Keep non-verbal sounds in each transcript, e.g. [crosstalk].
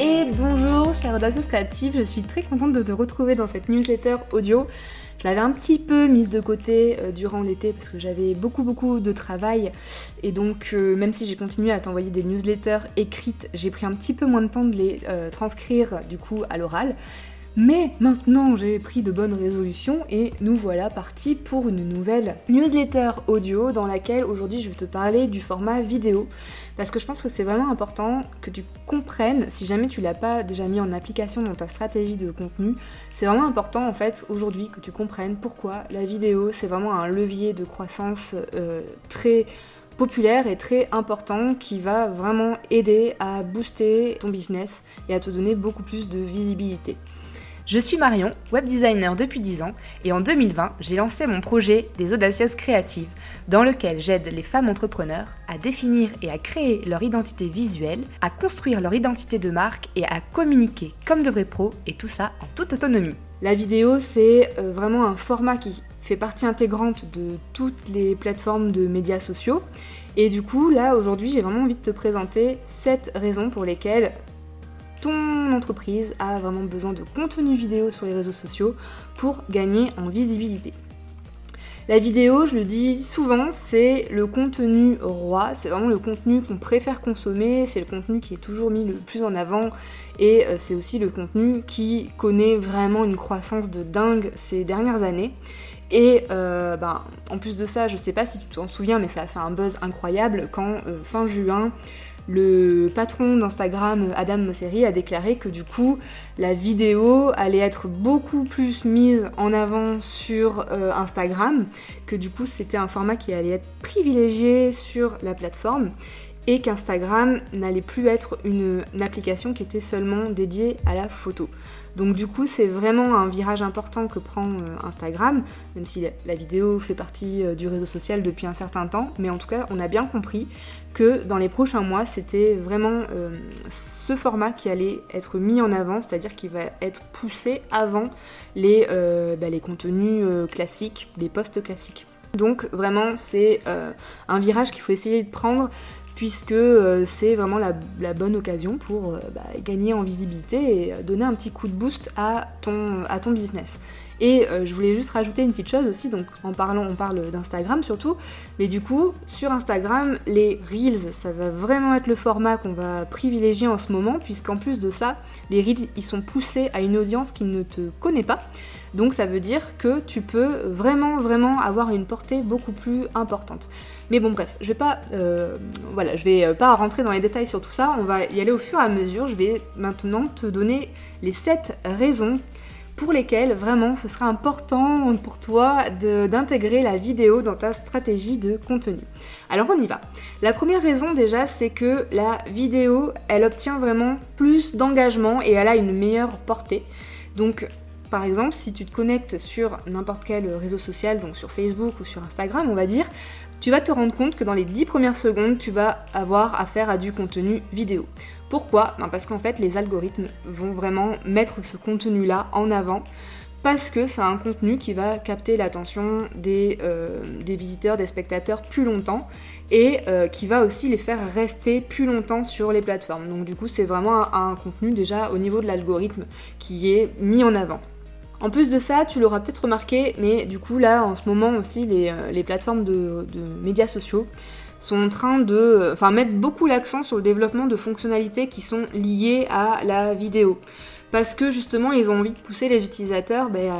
Et bonjour chère audacieuse créative, je suis très contente de te retrouver dans cette newsletter audio. Je l'avais un petit peu mise de côté euh, durant l'été parce que j'avais beaucoup beaucoup de travail et donc euh, même si j'ai continué à t'envoyer des newsletters écrites, j'ai pris un petit peu moins de temps de les euh, transcrire du coup à l'oral. Mais maintenant j'ai pris de bonnes résolutions et nous voilà partis pour une nouvelle newsletter audio dans laquelle aujourd'hui je vais te parler du format vidéo parce que je pense que c'est vraiment important que tu comprennes, si jamais tu l'as pas déjà mis en application dans ta stratégie de contenu, c'est vraiment important en fait aujourd'hui que tu comprennes pourquoi la vidéo c'est vraiment un levier de croissance euh, très populaire et très important qui va vraiment aider à booster ton business et à te donner beaucoup plus de visibilité. Je suis Marion, web designer depuis 10 ans, et en 2020, j'ai lancé mon projet des Audacieuses créatives, dans lequel j'aide les femmes entrepreneurs à définir et à créer leur identité visuelle, à construire leur identité de marque et à communiquer comme de vrais pros, et tout ça en toute autonomie. La vidéo, c'est euh, vraiment un format qui fait partie intégrante de toutes les plateformes de médias sociaux. Et du coup, là, aujourd'hui, j'ai vraiment envie de te présenter 7 raisons pour lesquelles ton entreprise a vraiment besoin de contenu vidéo sur les réseaux sociaux pour gagner en visibilité. La vidéo, je le dis souvent, c'est le contenu roi, c'est vraiment le contenu qu'on préfère consommer, c'est le contenu qui est toujours mis le plus en avant et euh, c'est aussi le contenu qui connaît vraiment une croissance de dingue ces dernières années. Et euh, ben, en plus de ça, je sais pas si tu t'en souviens, mais ça a fait un buzz incroyable quand euh, fin juin, le patron d'Instagram, Adam Mosseri, a déclaré que du coup, la vidéo allait être beaucoup plus mise en avant sur euh, Instagram, que du coup, c'était un format qui allait être privilégié sur la plateforme et qu'Instagram n'allait plus être une, application qui était seulement dédiée à la photo. Donc du coup c'est vraiment un virage important que prend euh, Instagram, même si la, vidéo fait partie euh, du réseau social depuis un certain temps, mais en tout cas on a bien compris que dans les prochains mois c'était vraiment euh, ce format qui allait être mis en avant, c'est-à-dire qu'il va être poussé avant les, bah, les contenus classiques, les posts classiques. Donc vraiment c'est un virage qu'il faut essayer de prendre puisque euh, c'est vraiment la, bonne occasion pour euh, bah, gagner en visibilité et donner un petit coup de boost à ton, à ton business. Et euh, je voulais juste rajouter une petite chose aussi, donc en parlant, on parle d'Instagram surtout, mais du coup, sur Instagram, les Reels, ça va vraiment être le format qu'on va privilégier en ce moment, puisqu'en plus de ça, les Reels, ils sont poussés à une audience qui ne te connaît pas. Donc ça veut dire que tu peux vraiment vraiment avoir une portée beaucoup plus importante. Mais bon bref, je vais pas euh, je vais pas rentrer dans les détails sur tout ça, on va y aller au fur et à mesure. Je vais maintenant te donner les 7 raisons pour lesquelles vraiment ce sera important pour toi d'intégrer la vidéo dans ta stratégie de contenu. Alors on y va. La première raison déjà c'est que la vidéo elle obtient vraiment plus d'engagement et elle a une meilleure portée. Donc par exemple, si tu te connectes sur n'importe quel réseau social, donc sur Facebook ou sur Instagram, on va dire, tu vas te rendre compte que dans les 10 premières secondes, tu vas avoir affaire à du contenu vidéo. Pourquoi? Ben, Parce qu'en fait, les algorithmes vont vraiment mettre ce contenu-là en avant parce que c'est un contenu qui va capter l'attention des, euh, visiteurs, des spectateurs plus longtemps et euh, qui va aussi les faire rester plus longtemps sur les plateformes. Donc du coup c'est vraiment un, contenu déjà au niveau de l'algorithme qui est mis en avant. En plus de ça, tu l'auras peut-être remarqué, mais du coup là en ce moment aussi les, euh, plateformes de, médias sociaux sont en train de enfin, mettre beaucoup l'accent sur le développement de fonctionnalités qui sont liées à la vidéo. Parce que justement ils ont envie de pousser les utilisateurs ben,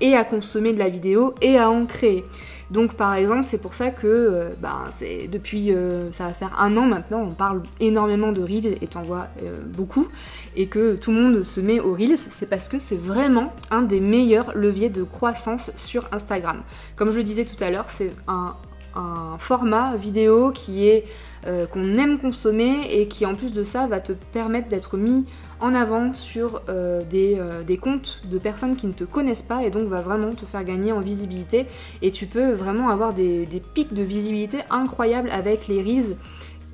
et à consommer de la vidéo et à en créer. Donc par exemple, c'est pour ça que euh, ben, c'est depuis euh, ça va faire un an maintenant, on parle énormément de Reels et t'en vois euh, beaucoup, et que tout le monde se met aux Reels, c'est parce que c'est vraiment un des meilleurs leviers de croissance sur Instagram. Comme je le disais tout à l'heure, c'est un, un format vidéo qui est euh, qu'on aime consommer et qui en plus de ça va te permettre d'être mis en avant sur euh, euh, des, comptes de personnes qui ne te connaissent pas et donc va vraiment te faire gagner en visibilité. Et tu peux vraiment avoir des, pics de visibilité incroyables avec les Reels.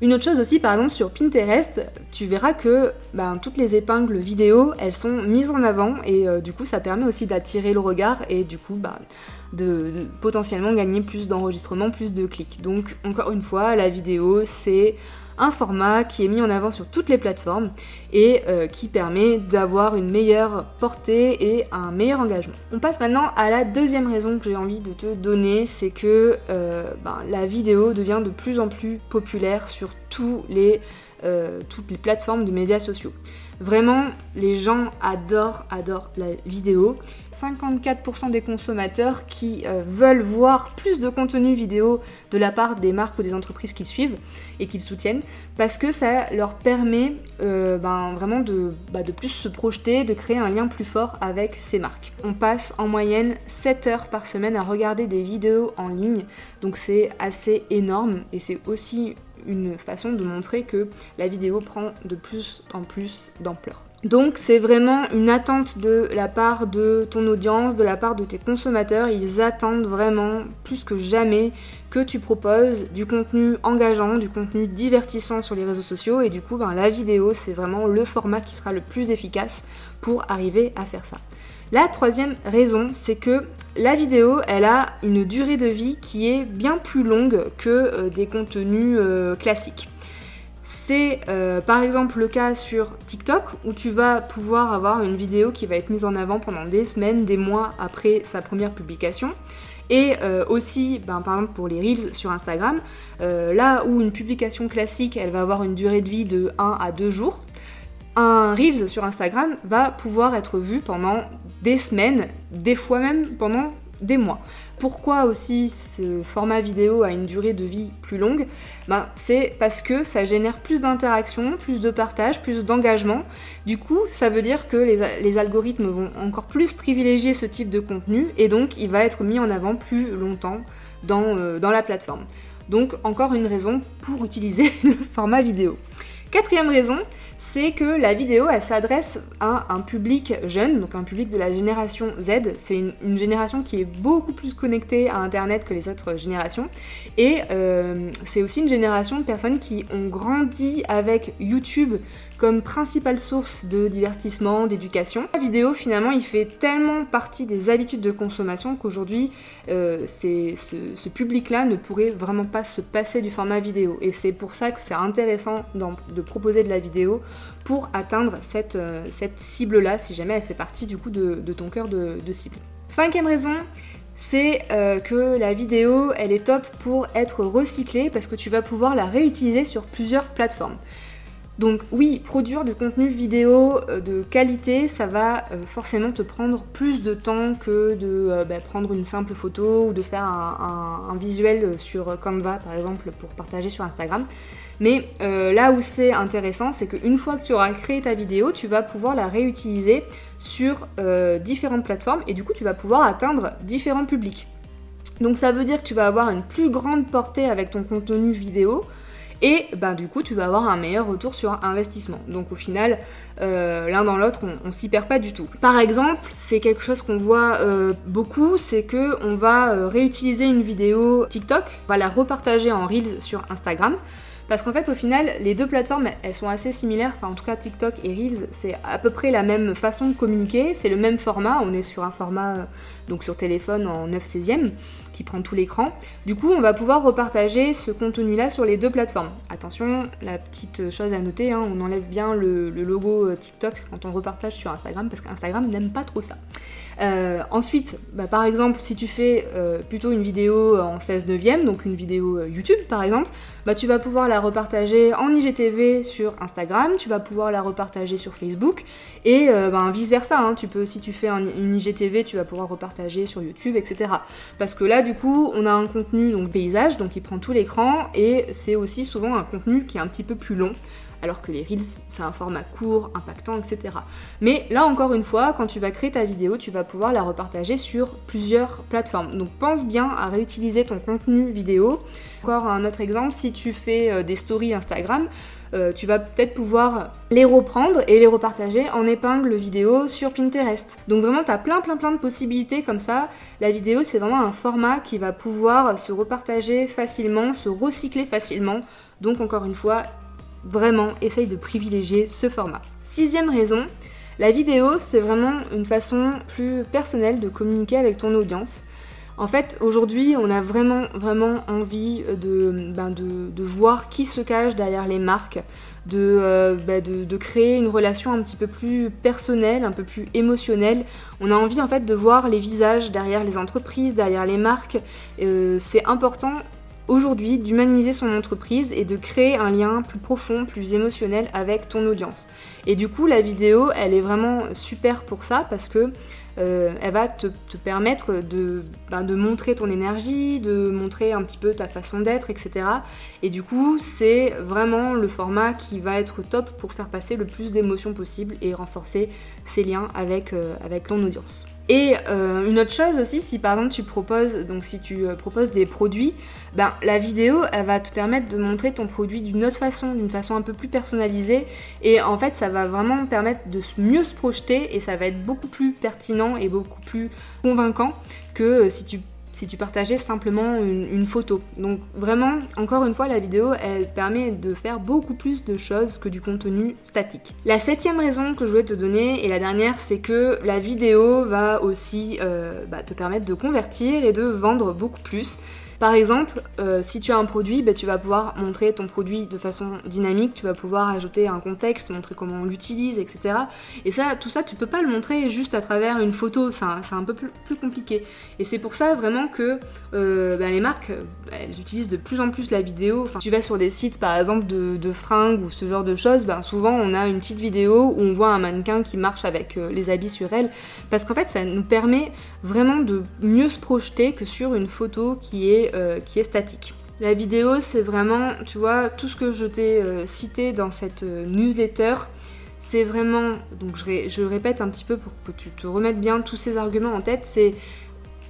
Une autre chose aussi, par exemple sur Pinterest, tu verras que ben, toutes les épingles vidéo, elles sont mises en avant et du coup ça permet aussi d'attirer le regard et du coup bah, de, potentiellement gagner plus d'enregistrements, plus de clics. Donc encore une fois, la vidéo c'est un format qui est mis en avant sur toutes les plateformes et euh, qui permet d'avoir une meilleure portée et un meilleur engagement. On passe maintenant à la deuxième raison que j'ai envie de te donner, c'est que euh, ben, la vidéo devient de plus en plus populaire sur euh, toutes les plateformes de médias sociaux. Vraiment, les gens adorent, adorent la vidéo. 54% des consommateurs qui euh, veulent voir plus de contenu vidéo de la part des marques ou des entreprises qu'ils suivent et qu'ils soutiennent parce que ça leur permet euh, ben, vraiment de, bah, de plus se projeter, de créer un lien plus fort avec ces marques. On passe en moyenne 7 heures par semaine à regarder des vidéos en ligne, donc c'est assez énorme et c'est aussi une façon de montrer que la vidéo prend de plus en plus d'ampleur. Donc c'est vraiment une attente de la part de ton audience, de la part de tes consommateurs. Ils attendent vraiment plus que jamais que tu proposes du contenu engageant, du contenu divertissant sur les réseaux sociaux. Et du coup, ben, la vidéo, c'est vraiment le format qui sera le plus efficace pour arriver à faire ça. La troisième raison, c'est que la vidéo, elle a une durée de vie qui est bien plus longue que euh, des contenus euh, classiques. C'est euh, par exemple le cas sur TikTok où tu vas pouvoir avoir une vidéo qui va être mise en avant pendant des semaines, des mois après sa première publication. Et aussi, ben, par exemple pour les Reels sur Instagram, là où une publication classique, elle va avoir une durée de vie de 1 à 2 jours, un Reels sur Instagram va pouvoir être vu pendant des semaines, des fois même pendant des mois. Pourquoi aussi ce format vidéo a une durée de vie plus longue? Ben, C'est parce que ça génère plus d'interactions, plus de partage, plus d'engagement. Du coup, ça veut dire que les, algorithmes vont encore plus privilégier ce type de contenu et donc il va être mis en avant plus longtemps dans, euh, dans la plateforme. Donc encore une raison pour utiliser [laughs] le format vidéo. Quatrième raison, c'est que la vidéo, elle s'adresse à un public jeune, donc un public de la génération Z. C'est une, génération qui est beaucoup plus connectée à Internet que les autres générations. Et euh, c'est aussi une génération de personnes qui ont grandi avec YouTube comme principale source de divertissement, d'éducation. La vidéo, finalement, il fait tellement partie des habitudes de consommation qu'aujourd'hui, euh, ce, public-là ne pourrait vraiment pas se passer du format vidéo. Et c'est pour ça que c'est intéressant de proposer de la vidéo pour atteindre cette, euh, cette cible-là, si jamais elle fait partie du coup de, ton cœur de, cible. Cinquième raison, c'est euh, que la vidéo, elle est top pour être recyclée parce que tu vas pouvoir la réutiliser sur plusieurs plateformes. Donc oui, produire du contenu vidéo euh, de qualité, ça va euh, forcément te prendre plus de temps que de euh, bah, prendre une simple photo ou de faire un, visuel sur Canva par exemple pour partager sur Instagram. Mais là où c'est intéressant, c'est qu'une fois que tu auras créé ta vidéo, tu vas pouvoir la réutiliser sur différentes plateformes et du coup tu vas pouvoir atteindre différents publics. Donc ça veut dire que tu vas avoir une plus grande portée avec ton contenu vidéo et ben, du coup tu vas avoir un meilleur retour sur investissement. Donc au final, euh, l'un dans l'autre, on, s'y perd pas du tout. Par exemple, c'est quelque chose qu'on voit euh, beaucoup, c'est que on va euh, réutiliser une vidéo TikTok, on va la repartager en Reels sur Instagram. Parce qu'en fait, au final, les deux plateformes, elles sont assez similaires. Enfin, en tout cas, TikTok et Reels, c'est à peu près la même façon de communiquer. C'est le même format. On est sur un format, donc sur téléphone en 9 16e prend tout l'écran. Du coup, on va pouvoir repartager ce contenu-là sur les deux plateformes. Attention, la petite chose à noter, hein, on enlève bien le, logo euh, TikTok quand on repartage sur Instagram parce qu'Instagram n'aime pas trop ça. Euh, ensuite, bah, par exemple, si tu fais euh, plutôt une vidéo en 16 neuvième, donc une vidéo YouTube par exemple, bah, tu vas pouvoir la repartager en IGTV sur Instagram, tu vas pouvoir la repartager sur Facebook et ben, vice versa. Hein. tu peux, si tu fais une IGTV, tu vas pouvoir repartager sur YouTube, etc. Parce que là, du coup, on a un contenu donc paysage, donc il prend tout l'écran, et c'est aussi souvent un contenu qui est un petit peu plus long, alors que les Reels, c'est un format court, impactant, etc. Mais là encore une fois, quand tu vas créer ta vidéo, tu vas pouvoir la repartager sur plusieurs plateformes. Donc pense bien à réutiliser ton contenu vidéo. Encore un autre exemple, si tu fais euh, des stories Instagram, euh, tu vas peut-être pouvoir les reprendre et les repartager en épingle vidéo sur Pinterest. Donc vraiment, tu as plein plein plein de possibilités comme ça. La vidéo, c'est vraiment un format qui va pouvoir se repartager facilement, se recycler facilement. Donc encore une fois, vraiment, essaye de privilégier ce format. Sixième raison, la vidéo, c'est vraiment une façon plus personnelle de communiquer avec ton audience. En fait, aujourd'hui, on a vraiment, vraiment envie de, ben de, voir qui se cache derrière les marques, de, ben de, créer une relation un petit peu plus personnelle, un peu plus émotionnelle. On a envie en fait de voir les visages derrière les entreprises, derrière les marques. Euh, c'est important aujourd'hui d'humaniser son entreprise et de créer un lien plus profond, plus émotionnel avec ton audience. Et du coup, la vidéo, elle est vraiment super pour ça parce que euh, elle va te, permettre de, ben, de, montrer ton énergie, de montrer un petit peu ta façon d'être, etc. Et du coup, c'est vraiment le format qui va être top pour faire passer le plus d'émotions possible et renforcer ses liens euh, avec ton audience. Et euh, une autre chose aussi, si par exemple tu proposes, donc si tu proposes des produits, ben, la vidéo, elle va te permettre de montrer ton produit d'une autre façon, d'une façon un peu plus personnalisée. Et en fait, ça va vraiment permettre de mieux se projeter et ça va être beaucoup plus pertinent et beaucoup plus convaincant que euh, si tu si tu partageais simplement une, photo. Donc vraiment, encore une fois, la vidéo, elle permet de faire beaucoup plus de choses que du contenu statique. La septième raison que je voulais te donner, et la dernière, c'est que la vidéo va aussi euh, bah, te permettre de convertir et de vendre beaucoup plus. Par exemple, euh, si tu as un produit, bah, tu vas pouvoir montrer ton produit de façon dynamique, tu vas pouvoir ajouter un contexte, montrer comment on l'utilise, etc. Et ça, tout ça, tu peux pas le montrer juste à travers une photo, c'est un, peu plus, compliqué. Et c'est pour ça vraiment que euh, bah, les marques, elles utilisent de plus en plus la vidéo. Enfin, tu vas sur des sites par exemple de, fringues ou ce genre de choses, ben, souvent on a une petite vidéo où on voit un mannequin qui marche avec euh, les habits sur elle, parce qu'en fait ça nous permet vraiment de mieux se projeter que sur une photo qui est euh, qui est statique. La vidéo, c'est vraiment, tu vois, tout ce que je t'ai euh, cité dans cette euh, newsletter, c'est vraiment, donc je, je, répète un petit peu pour que tu te remettes bien tous ces arguments en tête, c'est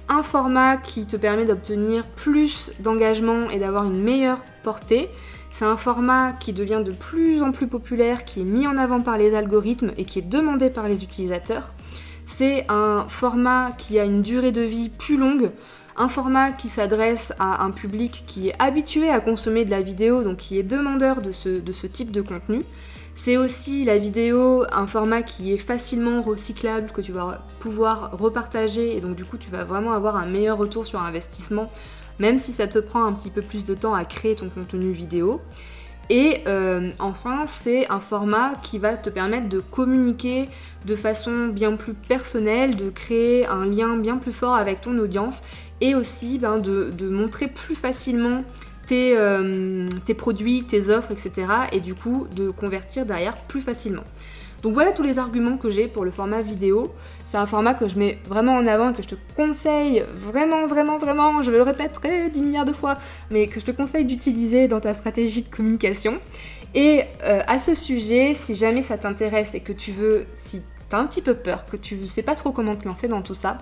un format qui te permet d'obtenir plus d'engagement et d'avoir une meilleure portée. C'est un format qui devient de plus en plus populaire, qui est mis en avant par les algorithmes et qui est demandé par les utilisateurs. C'est un format qui a une durée de vie plus longue un format qui s'adresse à un public qui est habitué à consommer de la vidéo, donc qui est demandeur de ce, type de contenu. C'est aussi la vidéo, un format qui est facilement recyclable, que tu vas pouvoir repartager et donc du coup tu vas vraiment avoir un meilleur retour sur investissement, même si ça te prend un petit peu plus de temps à créer ton contenu vidéo. Et euh, enfin, c'est un format qui va te permettre de communiquer de façon bien plus personnelle, de créer un lien bien plus fort avec ton audience et aussi ben, de, montrer plus facilement tes, euh, tes, produits, tes offres, etc. Et du coup, de convertir derrière plus facilement. Donc voilà tous les arguments que j'ai pour le format vidéo. C'est un format que je mets vraiment en avant et que je te conseille vraiment, vraiment, vraiment, je le répéterai 10 milliards de fois, mais que je te conseille d'utiliser dans ta stratégie de communication. Et euh, à ce sujet, si jamais ça t'intéresse et que tu veux, si tu as un petit peu peur, que tu sais pas trop comment te lancer dans tout ça,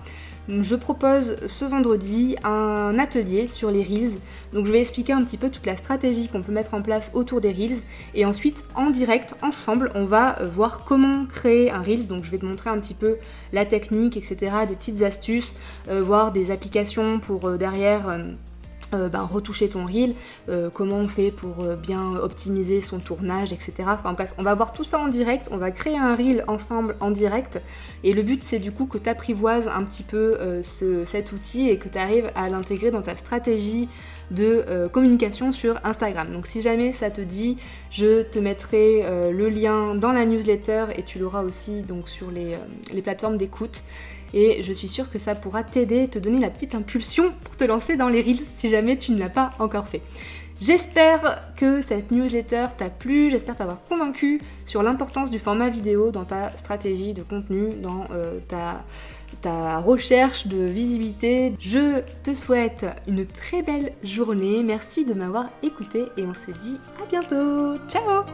je propose ce vendredi un atelier sur les Reels. Donc je vais expliquer un petit peu toute la stratégie qu'on peut mettre en place autour des Reels. Et ensuite, en direct, ensemble, on va voir comment créer un Reels. Donc je vais te montrer un petit peu la technique, etc., des petites astuces, euh, voir des applications pour euh, derrière... Euh, euh, ben, retoucher ton reel, euh, comment on fait pour euh, bien optimiser son tournage, etc. Enfin bref, on va voir tout ça en direct, on va créer un reel ensemble en direct et le but c'est du coup que tu apprivoises un petit peu cet outil et que tu arrives à l'intégrer dans ta stratégie de communication sur Instagram. Donc si jamais ça te dit, je te mettrai le lien dans la newsletter et tu l'auras aussi donc sur les, les plateformes d'écoute et je suis sûre que ça pourra t'aider, te donner la petite impulsion pour te lancer dans les Reels si jamais tu ne l'as pas encore fait. J'espère que cette newsletter t'a plu, j'espère t'avoir convaincu sur l'importance du format vidéo dans ta stratégie de contenu, dans euh, ta, ta recherche de visibilité. Je te souhaite une très belle journée, merci de m'avoir écouté et on se dit à bientôt. Ciao